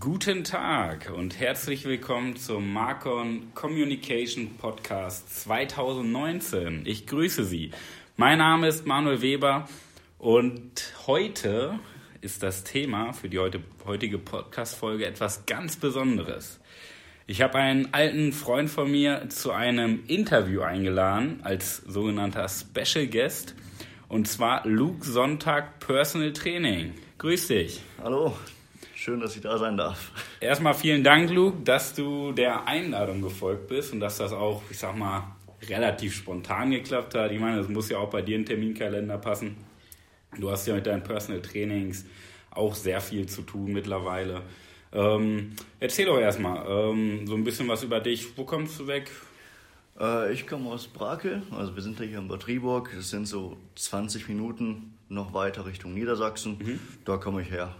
Guten Tag und herzlich willkommen zum Marcon Communication Podcast 2019. Ich grüße Sie. Mein Name ist Manuel Weber und heute ist das Thema für die heutige Podcast-Folge etwas ganz Besonderes. Ich habe einen alten Freund von mir zu einem Interview eingeladen als sogenannter Special Guest und zwar Luke Sonntag Personal Training. Grüß dich. Hallo, Schön, dass ich da sein darf. Erstmal vielen Dank, Luke, dass du der Einladung gefolgt bist und dass das auch, ich sag mal, relativ spontan geklappt hat. Ich meine, das muss ja auch bei dir im Terminkalender passen. Du hast ja mit deinen Personal Trainings auch sehr viel zu tun mittlerweile. Ähm, erzähl doch erstmal ähm, so ein bisschen was über dich. Wo kommst du weg? Äh, ich komme aus Brakel, also wir sind ja hier in Bad Triburg. Das sind so 20 Minuten noch weiter Richtung Niedersachsen. Mhm. Da komme ich her.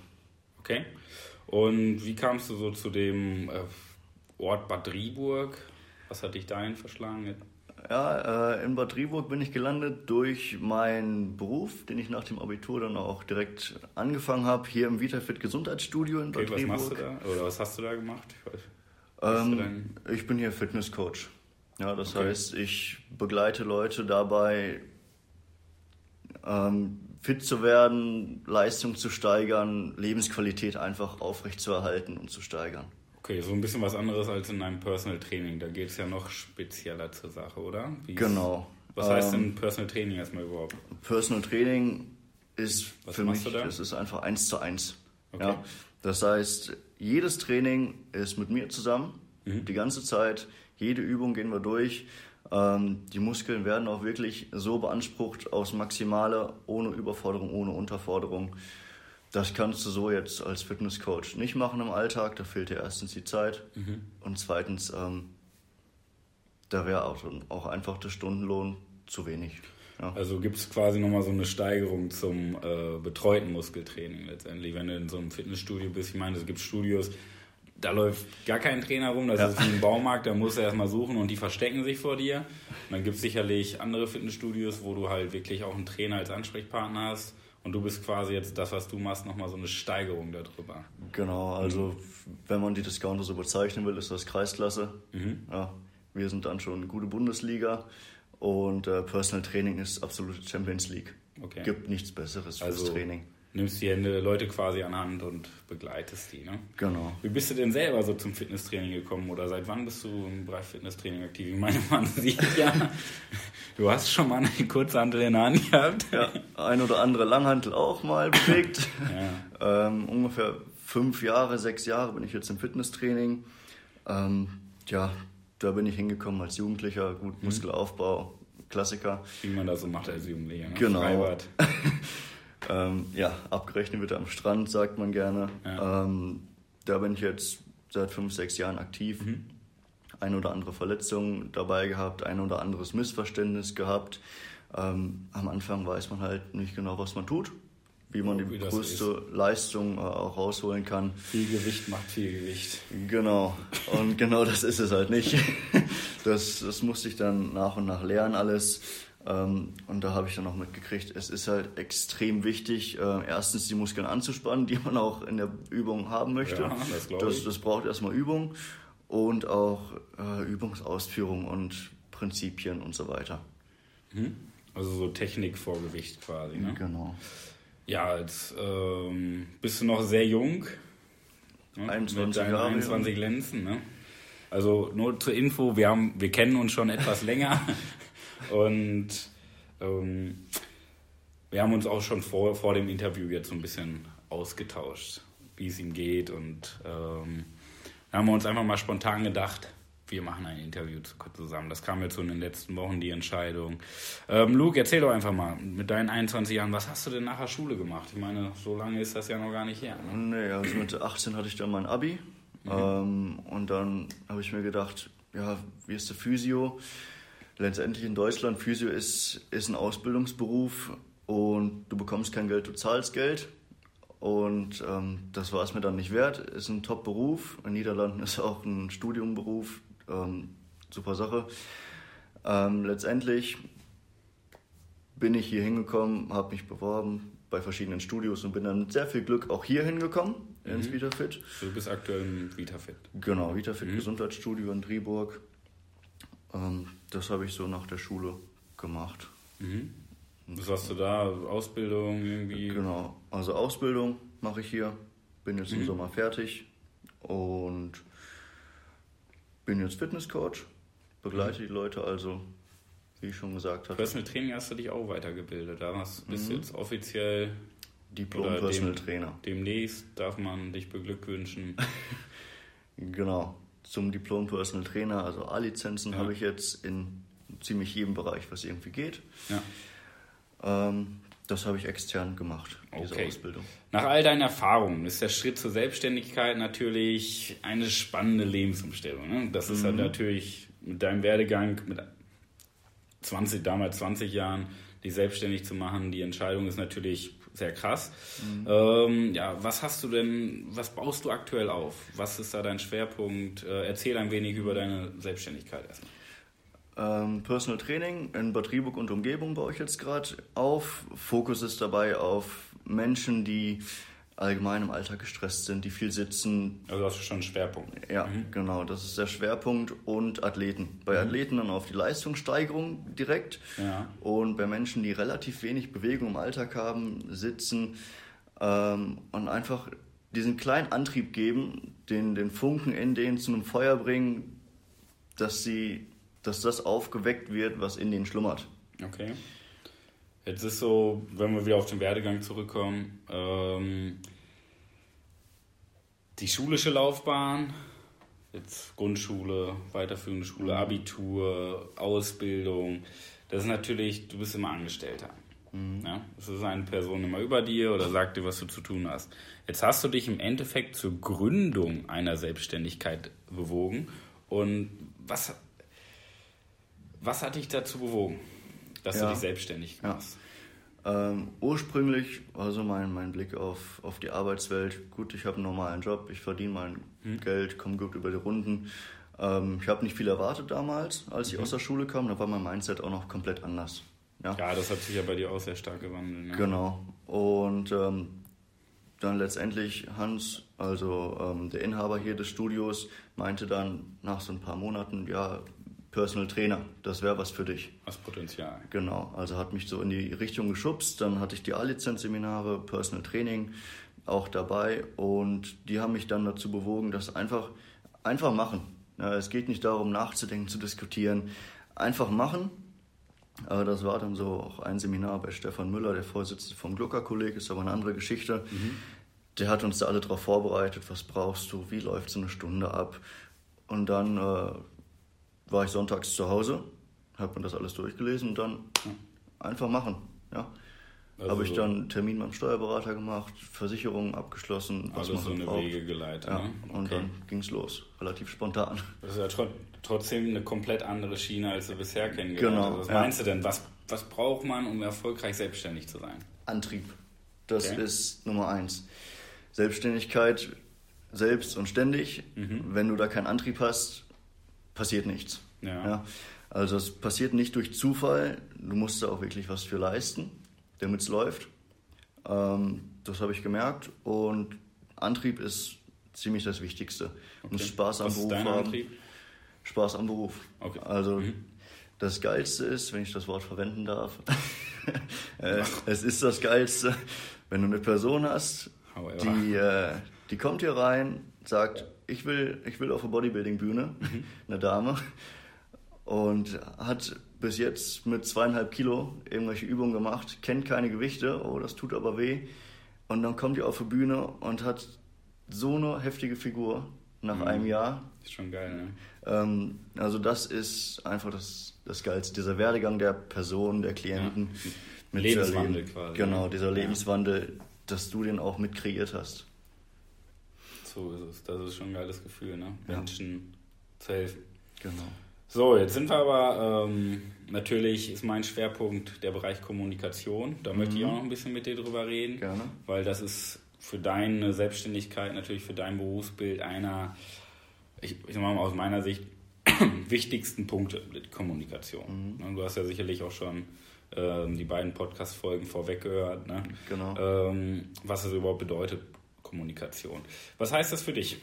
Okay. Und wie kamst du so zu dem äh, Ort Bad Driburg? Was hat dich dahin verschlagen? Ja, äh, in Bad Driburg bin ich gelandet durch meinen Beruf, den ich nach dem Abitur dann auch direkt angefangen habe, hier im VitaFit Gesundheitsstudio in Bad okay, was machst du da? Oder was hast du da gemacht? Ähm, ich bin hier Fitnesscoach. Ja, das okay. heißt, ich begleite Leute dabei, ähm, fit zu werden, Leistung zu steigern, Lebensqualität einfach aufrechtzuerhalten und zu steigern. Okay, so ein bisschen was anderes als in einem Personal Training. Da geht es ja noch spezieller zur Sache, oder? Wie genau. Was heißt denn ähm, Personal Training erstmal überhaupt? Personal Training ist was für mich, da? das ist einfach eins zu eins. Okay. Ja? Das heißt, jedes Training ist mit mir zusammen, mhm. die ganze Zeit. Jede Übung gehen wir durch. Ähm, die Muskeln werden auch wirklich so beansprucht aufs Maximale, ohne Überforderung, ohne Unterforderung. Das kannst du so jetzt als Fitnesscoach nicht machen im Alltag. Da fehlt dir erstens die Zeit mhm. und zweitens, ähm, da wäre auch, auch einfach der Stundenlohn zu wenig. Ja. Also gibt es quasi nochmal so eine Steigerung zum äh, betreuten Muskeltraining letztendlich, wenn du in so einem Fitnessstudio bist. Ich meine, es gibt Studios, da läuft gar kein Trainer rum, das ja. ist wie ein Baumarkt, da musst du erstmal suchen und die verstecken sich vor dir. Und dann gibt es sicherlich andere Fitnessstudios, wo du halt wirklich auch einen Trainer als Ansprechpartner hast. Und du bist quasi jetzt das, was du machst, nochmal so eine Steigerung darüber. Genau, also wenn man die Discounter so bezeichnen will, ist das Kreisklasse. Mhm. Ja, wir sind dann schon gute Bundesliga und äh, Personal Training ist absolute Champions League. Okay. Gibt nichts Besseres fürs also, Training nimmst die Hände Leute quasi an Hand und begleitest die. Ne? Genau. Wie bist du denn selber so zum Fitnesstraining gekommen oder seit wann bist du im Bereich Fitnesstraining aktiv? Ich meine, man sieht ja, du hast schon mal eine Kurzhantel in der Hand gehabt. Ja, ein oder andere Langhantel auch mal bewegt. ja. ähm, ungefähr fünf Jahre, sechs Jahre bin ich jetzt im Fitnesstraining. Ähm, ja, da bin ich hingekommen als Jugendlicher, gut mhm. Muskelaufbau, Klassiker. Wie man das so macht als Jugendlicher. Ne? Genau. Ähm, ja, abgerechnet wird am Strand, sagt man gerne. Ja. Ähm, da bin ich jetzt seit fünf, sechs Jahren aktiv. Mhm. Ein oder andere Verletzung dabei gehabt, ein oder anderes Missverständnis gehabt. Ähm, am Anfang weiß man halt nicht genau, was man tut, wie man die größte Leistung äh, auch rausholen kann. Viel Gewicht macht viel Gewicht. Genau, und genau das ist es halt nicht. Das, das musste ich dann nach und nach lernen alles. Ähm, und da habe ich dann auch mitgekriegt, es ist halt extrem wichtig, äh, erstens die Muskeln anzuspannen, die man auch in der Übung haben möchte. Ja, das, das, das, braucht erstmal Übung und auch äh, Übungsausführung und Prinzipien und so weiter. Mhm. Also so Technik vor Gewicht quasi. Ne? Genau. Ja, jetzt ähm, bist du noch sehr jung. Ne? 21 Mit Jahre. 21 Lenzen, ne? Also nur zur Info, wir, haben, wir kennen uns schon etwas länger. Und ähm, wir haben uns auch schon vor, vor dem Interview jetzt so ein bisschen ausgetauscht, wie es ihm geht. Und ähm, da haben wir uns einfach mal spontan gedacht, wir machen ein Interview zusammen. Das kam jetzt so in den letzten Wochen, die Entscheidung. Ähm, Luke, erzähl doch einfach mal, mit deinen 21 Jahren, was hast du denn nach der Schule gemacht? Ich meine, so lange ist das ja noch gar nicht her. Ne? Nee, also mit 18 hatte ich dann mein Abi. Mhm. Ähm, und dann habe ich mir gedacht, ja, wie ist der Physio? Letztendlich in Deutschland, Physio ist, ist ein Ausbildungsberuf und du bekommst kein Geld, du zahlst Geld. Und ähm, das war es mir dann nicht wert. Ist ein Top-Beruf. In den Niederlanden ist auch ein Studiumberuf. Ähm, super Sache. Ähm, letztendlich bin ich hier hingekommen, habe mich beworben bei verschiedenen Studios und bin dann mit sehr viel Glück auch hier hingekommen ins VitaFit. Du bist aktuell im VitaFit. Genau, VitaFit mhm. Gesundheitsstudio in Driburg. Ähm, das habe ich so nach der Schule gemacht. Mhm. Was hast du da? Ausbildung irgendwie? Genau, also Ausbildung mache ich hier. Bin jetzt mhm. im Sommer fertig und bin jetzt Fitnesscoach. Begleite mhm. die Leute also, wie ich schon gesagt habe. Personal Training hast du dich auch weitergebildet. Da bist du mhm. jetzt offiziell Diplom Personal dem, Trainer. Demnächst darf man dich beglückwünschen. genau, zum Diplom Personal Trainer. Also A-Lizenzen ja. habe ich jetzt in ziemlich jedem Bereich, was irgendwie geht. Ja. Ähm, das habe ich extern gemacht, diese okay. Ausbildung. Nach all deinen Erfahrungen ist der Schritt zur Selbstständigkeit natürlich eine spannende Lebensumstellung. Ne? Das ist mhm. halt natürlich mit deinem Werdegang, mit 20, damals 20 Jahren, dich selbstständig zu machen, die Entscheidung ist natürlich sehr krass. Mhm. Ähm, ja, was hast du denn, was baust du aktuell auf? Was ist da dein Schwerpunkt? Äh, erzähl ein wenig über deine Selbstständigkeit erstmal. Ähm, Personal Training in Bad Rieburg und Umgebung baue ich jetzt gerade auf. Fokus ist dabei auf Menschen, die allgemein im Alltag gestresst sind, die viel sitzen. Also das ist schon ein Schwerpunkt. Ja, mhm. genau, das ist der Schwerpunkt und Athleten. Bei mhm. Athleten dann auf die Leistungssteigerung direkt ja. und bei Menschen, die relativ wenig Bewegung im Alltag haben, sitzen ähm, und einfach diesen kleinen Antrieb geben, den, den Funken in denen zu einem Feuer bringen, dass sie, dass das aufgeweckt wird, was in denen schlummert. Okay. Jetzt ist so, wenn wir wieder auf den Werdegang zurückkommen, ähm, die schulische Laufbahn, jetzt Grundschule, weiterführende Schule. Abitur, Ausbildung, das ist natürlich, du bist immer Angestellter. Mhm. Ja? Es ist eine Person immer über dir oder sagt dir, was du zu tun hast. Jetzt hast du dich im Endeffekt zur Gründung einer Selbstständigkeit bewogen. Und was, was hat dich dazu bewogen? Dass ja. du dich selbstständig machst? Ja. Ähm, ursprünglich war so mein, mein Blick auf, auf die Arbeitswelt, gut, ich habe einen normalen Job, ich verdiene mein hm. Geld, komme gut über die Runden. Ähm, ich habe nicht viel erwartet damals, als ich mhm. aus der Schule kam, da war mein Mindset auch noch komplett anders. Ja, ja das hat sich ja bei dir auch sehr stark gewandelt. Ne? Genau. Und ähm, dann letztendlich Hans, also ähm, der Inhaber hier des Studios, meinte dann nach so ein paar Monaten, ja, Personal Trainer, das wäre was für dich. Das Potenzial. Genau, also hat mich so in die Richtung geschubst. Dann hatte ich die A-Lizenz-Seminare, Personal Training auch dabei und die haben mich dann dazu bewogen, das einfach, einfach machen. Es geht nicht darum, nachzudenken, zu diskutieren. Einfach machen. Aber das war dann so auch ein Seminar bei Stefan Müller, der Vorsitzende vom Glucker-Kolleg, ist aber eine andere Geschichte. Mhm. Der hat uns da alle darauf vorbereitet, was brauchst du, wie läuft so eine Stunde ab. Und dann äh, war ich sonntags zu Hause, habe mir das alles durchgelesen und dann einfach machen. Ja. Also habe ich dann einen Termin beim Steuerberater gemacht, Versicherungen abgeschlossen. Was alles so eine braucht. Wege geleitet. Ja. Ne? Okay. Und dann ging es los, relativ spontan. Das ist ja tr trotzdem eine komplett andere Schiene, als du bisher kennengelernt genau, hast. Was ja. meinst du denn? Was, was braucht man, um erfolgreich selbstständig zu sein? Antrieb. Das okay. ist Nummer eins. Selbstständigkeit selbst und ständig. Mhm. Wenn du da keinen Antrieb hast, passiert nichts. Ja. ja. Also es passiert nicht durch Zufall, du musst da auch wirklich was für leisten, damit es läuft. Ähm, das habe ich gemerkt und Antrieb ist ziemlich das Wichtigste. Okay. Und Spaß am was Beruf haben. Antrieb? Spaß am Beruf. Okay. Also mhm. das Geilste ist, wenn ich das Wort verwenden darf, äh, es ist das Geilste, wenn du eine Person hast, die, äh, die kommt hier rein, sagt, ich will, ich will auf eine Bodybuilding-Bühne, mhm. eine Dame, und hat bis jetzt mit zweieinhalb Kilo irgendwelche Übungen gemacht, kennt keine Gewichte, oh, das tut aber weh. Und dann kommt die auf die Bühne und hat so eine heftige Figur nach mhm. einem Jahr. Ist schon geil, ne? Ähm, also das ist einfach das, das Geilste, dieser Werdegang der Person, der Klienten. Ja. Lebenswandel quasi. Genau, dieser Lebenswandel, dass du den auch mit kreiert hast. So ist es. Das ist schon ein geiles Gefühl, ne? Ja. Menschen zu helfen. Genau. So, jetzt sind wir aber, ähm, natürlich ist mein Schwerpunkt der Bereich Kommunikation. Da mhm. möchte ich mhm. auch noch ein bisschen mit dir drüber reden. Gerne. Weil das ist für deine Selbstständigkeit, natürlich für dein Berufsbild einer, ich, ich sag mal aus meiner Sicht, wichtigsten Punkte mit Kommunikation. Mhm. Du hast ja sicherlich auch schon ähm, die beiden Podcast-Folgen vorweg gehört, ne? genau. Ähm, was es überhaupt bedeutet, Kommunikation. Was heißt das für dich,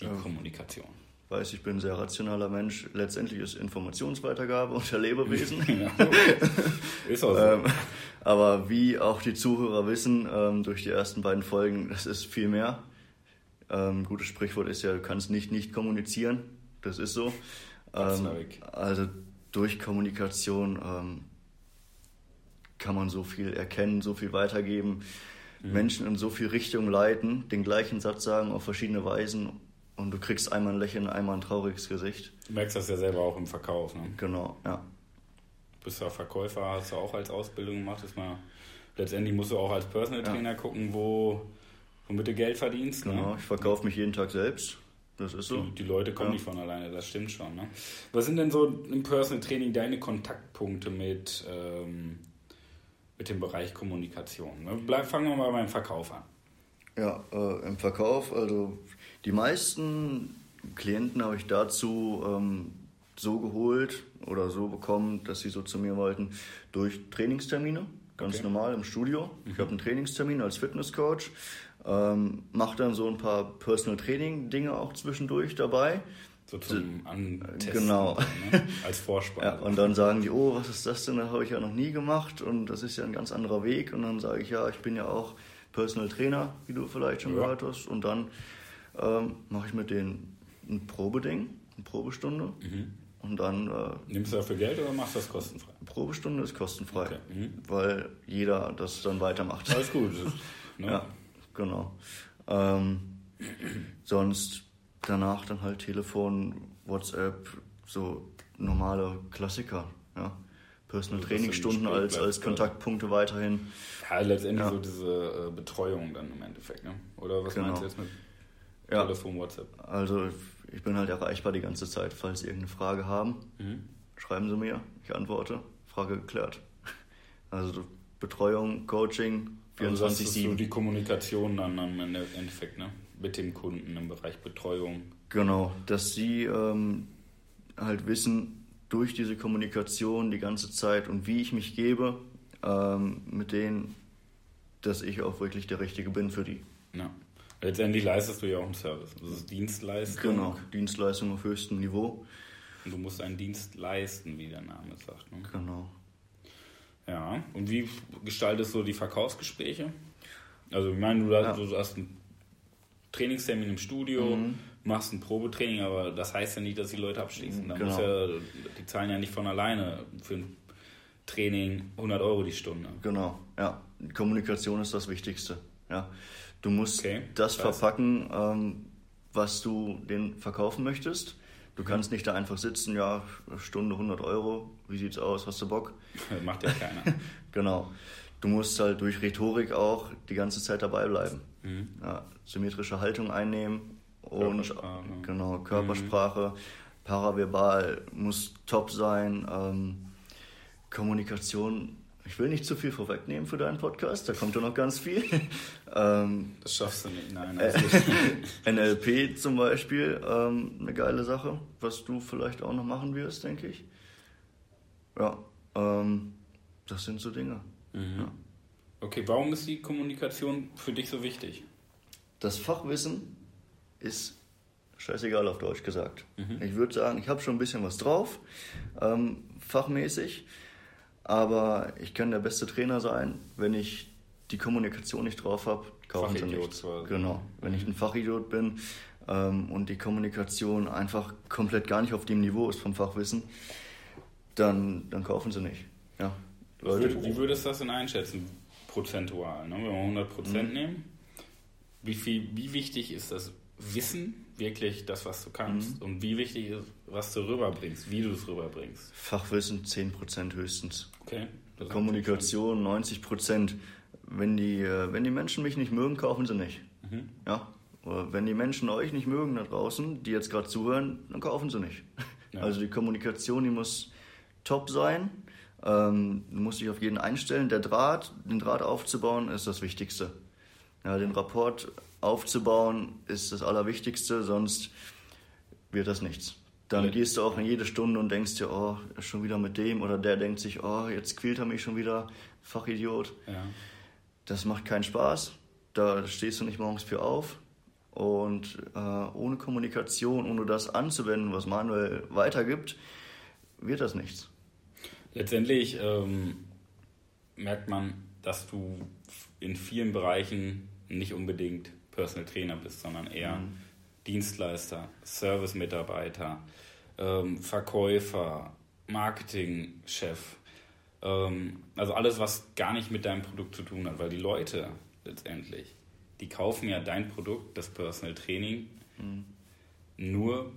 die ja. Kommunikation? weiß, ich bin ein sehr rationaler Mensch. Letztendlich ist Informationsweitergabe unter Lebewesen. Ja, ist auch so. ähm, aber wie auch die Zuhörer wissen, ähm, durch die ersten beiden Folgen, das ist viel mehr. Ähm, gutes Sprichwort ist ja, du kannst nicht nicht kommunizieren. Das ist so. Ähm, also durch Kommunikation ähm, kann man so viel erkennen, so viel weitergeben, mhm. Menschen in so viel Richtung leiten, den gleichen Satz sagen auf verschiedene Weisen und du kriegst einmal ein Lächeln, einmal ein trauriges Gesicht. Du merkst das ja selber auch im Verkauf, ne? Genau, ja. Du bist ja Verkäufer, hast du auch als Ausbildung gemacht. Ist mal, letztendlich musst du auch als Personal Trainer ja. gucken, wo, womit du Geld verdienst. Ne? Genau, ne? ich verkaufe mich jeden Tag selbst. Das ist so. Die, die Leute kommen ja. nicht von alleine, das stimmt schon. Ne? Was sind denn so im Personal Training deine Kontaktpunkte mit, ähm, mit dem Bereich Kommunikation? Ne? Bleib, fangen wir mal beim Verkauf an. Ja, äh, im Verkauf, also die meisten Klienten habe ich dazu ähm, so geholt oder so bekommen, dass sie so zu mir wollten, durch Trainingstermine, ganz okay. normal im Studio. Mhm. Ich habe einen Trainingstermin als Fitnesscoach, ähm, mache dann so ein paar Personal Training Dinge auch zwischendurch dabei. So zum Antesten. Genau. Ne? Als Vorspann. ja, und dann sagen die, oh, was ist das denn? Das habe ich ja noch nie gemacht und das ist ja ein ganz anderer Weg. Und dann sage ich, ja, ich bin ja auch Personal Trainer, wie du vielleicht schon ja. gehört hast. Und dann ähm, mache ich mit denen ein Probeding, eine Probestunde. Mhm. Und dann. Äh, Nimmst du dafür Geld oder machst du das kostenfrei? Probestunde ist kostenfrei, okay. mhm. weil jeder das dann weitermacht. Alles gut. ne? Ja, genau. Ähm, sonst danach dann halt Telefon, WhatsApp, so normale Klassiker. Ja. Personal also Trainingsstunden als, als Kontaktpunkte weiterhin. Ja, letztendlich ja. so diese äh, Betreuung dann im Endeffekt, ne? Oder was genau. meinst du jetzt mit ja. Telefon, WhatsApp. Also ich bin halt erreichbar die ganze Zeit. Falls Sie irgendeine Frage haben, mhm. schreiben Sie mir, ich antworte. Frage geklärt. Also Betreuung, Coaching, 24-7. Also das ist so die Kommunikation dann im Endeffekt, ne? Mit dem Kunden im Bereich Betreuung. Genau, dass Sie ähm, halt wissen, durch diese Kommunikation die ganze Zeit und wie ich mich gebe, ähm, mit denen, dass ich auch wirklich der Richtige bin für die. Ja. Letztendlich leistest du ja auch einen Service. Das ist Dienstleistung. Genau, Dienstleistung auf höchstem Niveau. Und du musst einen Dienst leisten, wie der Name sagt. Ne? Genau. Ja, und wie gestaltest du die Verkaufsgespräche? Also, ich meine, du, ja. du hast einen Trainingstermin im Studio, mhm. machst ein Probetraining, aber das heißt ja nicht, dass die Leute abschließen. Da genau. ja, die zahlen ja nicht von alleine für ein Training 100 Euro die Stunde. Genau, ja. Kommunikation ist das Wichtigste. Ja. Du musst okay, das verpacken, ähm, was du den verkaufen möchtest. Du kannst nicht da einfach sitzen, ja, Stunde 100 Euro, wie sieht's aus, hast du Bock? Macht ja keiner. genau. Du musst halt durch Rhetorik auch die ganze Zeit dabei bleiben. Mhm. Ja, symmetrische Haltung einnehmen und Körpersprache. genau Körpersprache, mhm. paraverbal muss top sein. Ähm, Kommunikation ich will nicht zu viel vorwegnehmen für deinen Podcast, da kommt ja noch ganz viel. ähm, das schaffst du nicht, nein. Äh, NLP zum Beispiel, ähm, eine geile Sache, was du vielleicht auch noch machen wirst, denke ich. Ja, ähm, das sind so Dinge. Mhm. Ja. Okay, warum ist die Kommunikation für dich so wichtig? Das Fachwissen ist scheißegal auf Deutsch gesagt. Mhm. Ich würde sagen, ich habe schon ein bisschen was drauf, ähm, fachmäßig. Aber ich kann der beste Trainer sein, wenn ich die Kommunikation nicht drauf habe, kaufen sie nicht. Genau. Wenn ich mhm. ein Fachidiot bin ähm, und die Kommunikation einfach komplett gar nicht auf dem Niveau ist vom Fachwissen, dann, dann kaufen sie nicht. Ja. Leute, wie würdest du das denn einschätzen, prozentual? Ne? Wenn wir 100 Prozent mhm. nehmen, wie, viel, wie wichtig ist das Wissen wirklich das, was du kannst. Mhm. Und wie wichtig ist, was du rüberbringst, wie du es rüberbringst. Fachwissen 10% höchstens. Okay. Kommunikation 90%. Wenn die, äh, wenn die Menschen mich nicht mögen, kaufen sie nicht. Mhm. Ja? Oder wenn die Menschen euch nicht mögen da draußen, die jetzt gerade zuhören, dann kaufen sie nicht. Ja. Also die Kommunikation, die muss top sein. Ähm, du musst dich auf jeden einstellen. Der Draht, den Draht aufzubauen, ist das Wichtigste. Ja, den Rapport aufzubauen ist das Allerwichtigste, sonst wird das nichts. Dann ja. gehst du auch in jede Stunde und denkst dir, oh, schon wieder mit dem oder der denkt sich, oh, jetzt quält er mich schon wieder, Fachidiot. Ja. Das macht keinen Spaß. da stehst du nicht morgens für auf. Und äh, ohne Kommunikation, ohne das anzuwenden, was Manuel weitergibt, wird das nichts. Letztendlich ähm, merkt man, dass du in vielen Bereichen nicht unbedingt Personal Trainer bist, sondern eher mhm. Dienstleister, Service-Mitarbeiter, ähm, Verkäufer, Marketingchef. Ähm, also alles, was gar nicht mit deinem Produkt zu tun hat, weil die Leute letztendlich, die kaufen ja dein Produkt, das Personal Training, mhm. nur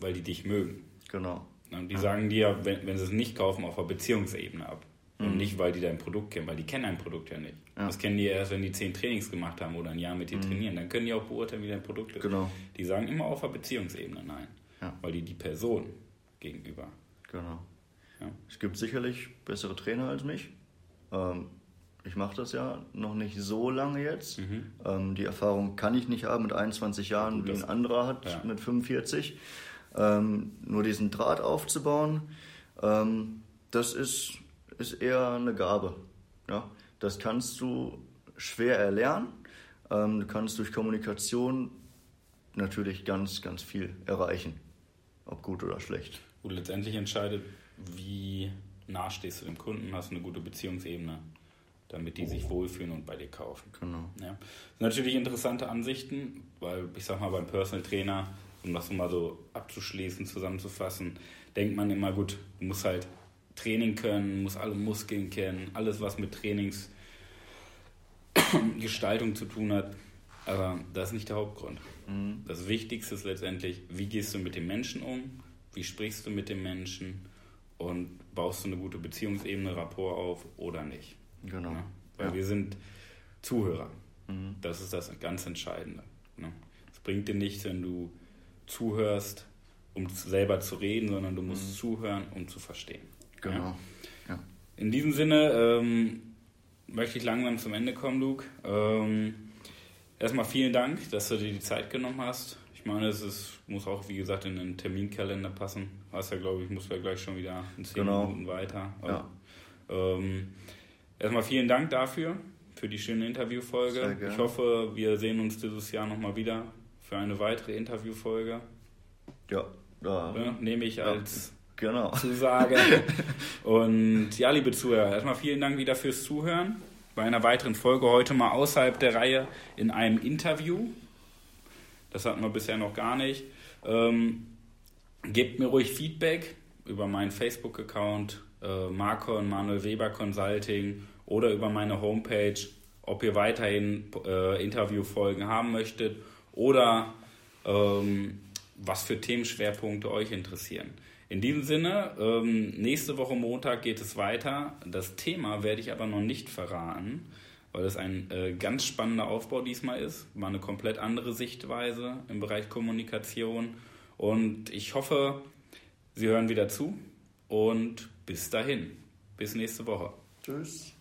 weil die dich mögen. Genau. Und die sagen dir, wenn, wenn sie es nicht kaufen, auf der Beziehungsebene ab. Und mhm. nicht, weil die dein Produkt kennen, weil die kennen dein Produkt ja nicht. Ja. Das kennen die erst, wenn die zehn Trainings gemacht haben oder ein Jahr mit dir mhm. trainieren. Dann können die auch beurteilen, wie dein Produkt ist. Genau. Die sagen immer auf der Beziehungsebene nein. Ja. Weil die die Person gegenüber. Genau. Ja. Es gibt sicherlich bessere Trainer als mich. Ähm, ich mache das ja noch nicht so lange jetzt. Mhm. Ähm, die Erfahrung kann ich nicht haben mit 21 Jahren, Gut, wie ein anderer hat mit 45. Ähm, nur diesen Draht aufzubauen, ähm, das ist ist eher eine Gabe. Ja? Das kannst du schwer erlernen. Ähm, du kannst durch Kommunikation natürlich ganz, ganz viel erreichen. Ob gut oder schlecht. Und letztendlich entscheidet, wie nah stehst du dem Kunden, hast eine gute Beziehungsebene, damit die sich wohlfühlen und bei dir kaufen. Genau. Ja. Das sind natürlich interessante Ansichten, weil ich sag mal, beim Personal Trainer, um das mal so abzuschließen, zusammenzufassen, denkt man immer, gut, du musst halt Training können, muss alle Muskeln kennen, alles, was mit Trainingsgestaltung zu tun hat. Aber das ist nicht der Hauptgrund. Mhm. Das Wichtigste ist letztendlich, wie gehst du mit dem Menschen um, wie sprichst du mit dem Menschen und baust du eine gute Beziehungsebene, Rapport auf oder nicht. Genau. Ja? Weil ja. wir sind Zuhörer. Mhm. Das ist das ganz Entscheidende. Ne? Es bringt dir nichts, wenn du zuhörst, um selber zu reden, sondern du musst mhm. zuhören, um zu verstehen. Genau. Ja. In diesem Sinne ähm, möchte ich langsam zum Ende kommen, Luke. Ähm, erstmal vielen Dank, dass du dir die Zeit genommen hast. Ich meine, es ist, muss auch, wie gesagt, in den Terminkalender passen. Hast ja, glaube ich, muss ja gleich schon wieder in zehn genau. Minuten weiter. Ja. Ähm, erstmal vielen Dank dafür, für die schöne Interviewfolge. Ich hoffe, wir sehen uns dieses Jahr nochmal wieder für eine weitere Interviewfolge. Ja, da ja, nehme ich als genau. Zusage. Und ja, liebe Zuhörer, erstmal vielen Dank wieder fürs Zuhören. Bei einer weiteren Folge heute mal außerhalb der Reihe in einem Interview. Das hatten wir bisher noch gar nicht. Ähm, gebt mir ruhig Feedback über meinen Facebook-Account äh, Marcon Manuel Weber Consulting oder über meine Homepage, ob ihr weiterhin äh, Interviewfolgen haben möchtet oder ähm, was für Themenschwerpunkte euch interessieren. In diesem Sinne, ähm, nächste Woche Montag geht es weiter. Das Thema werde ich aber noch nicht verraten, weil es ein äh, ganz spannender Aufbau diesmal ist. War eine komplett andere Sichtweise im Bereich Kommunikation. Und ich hoffe, Sie hören wieder zu. Und bis dahin. Bis nächste Woche. Tschüss.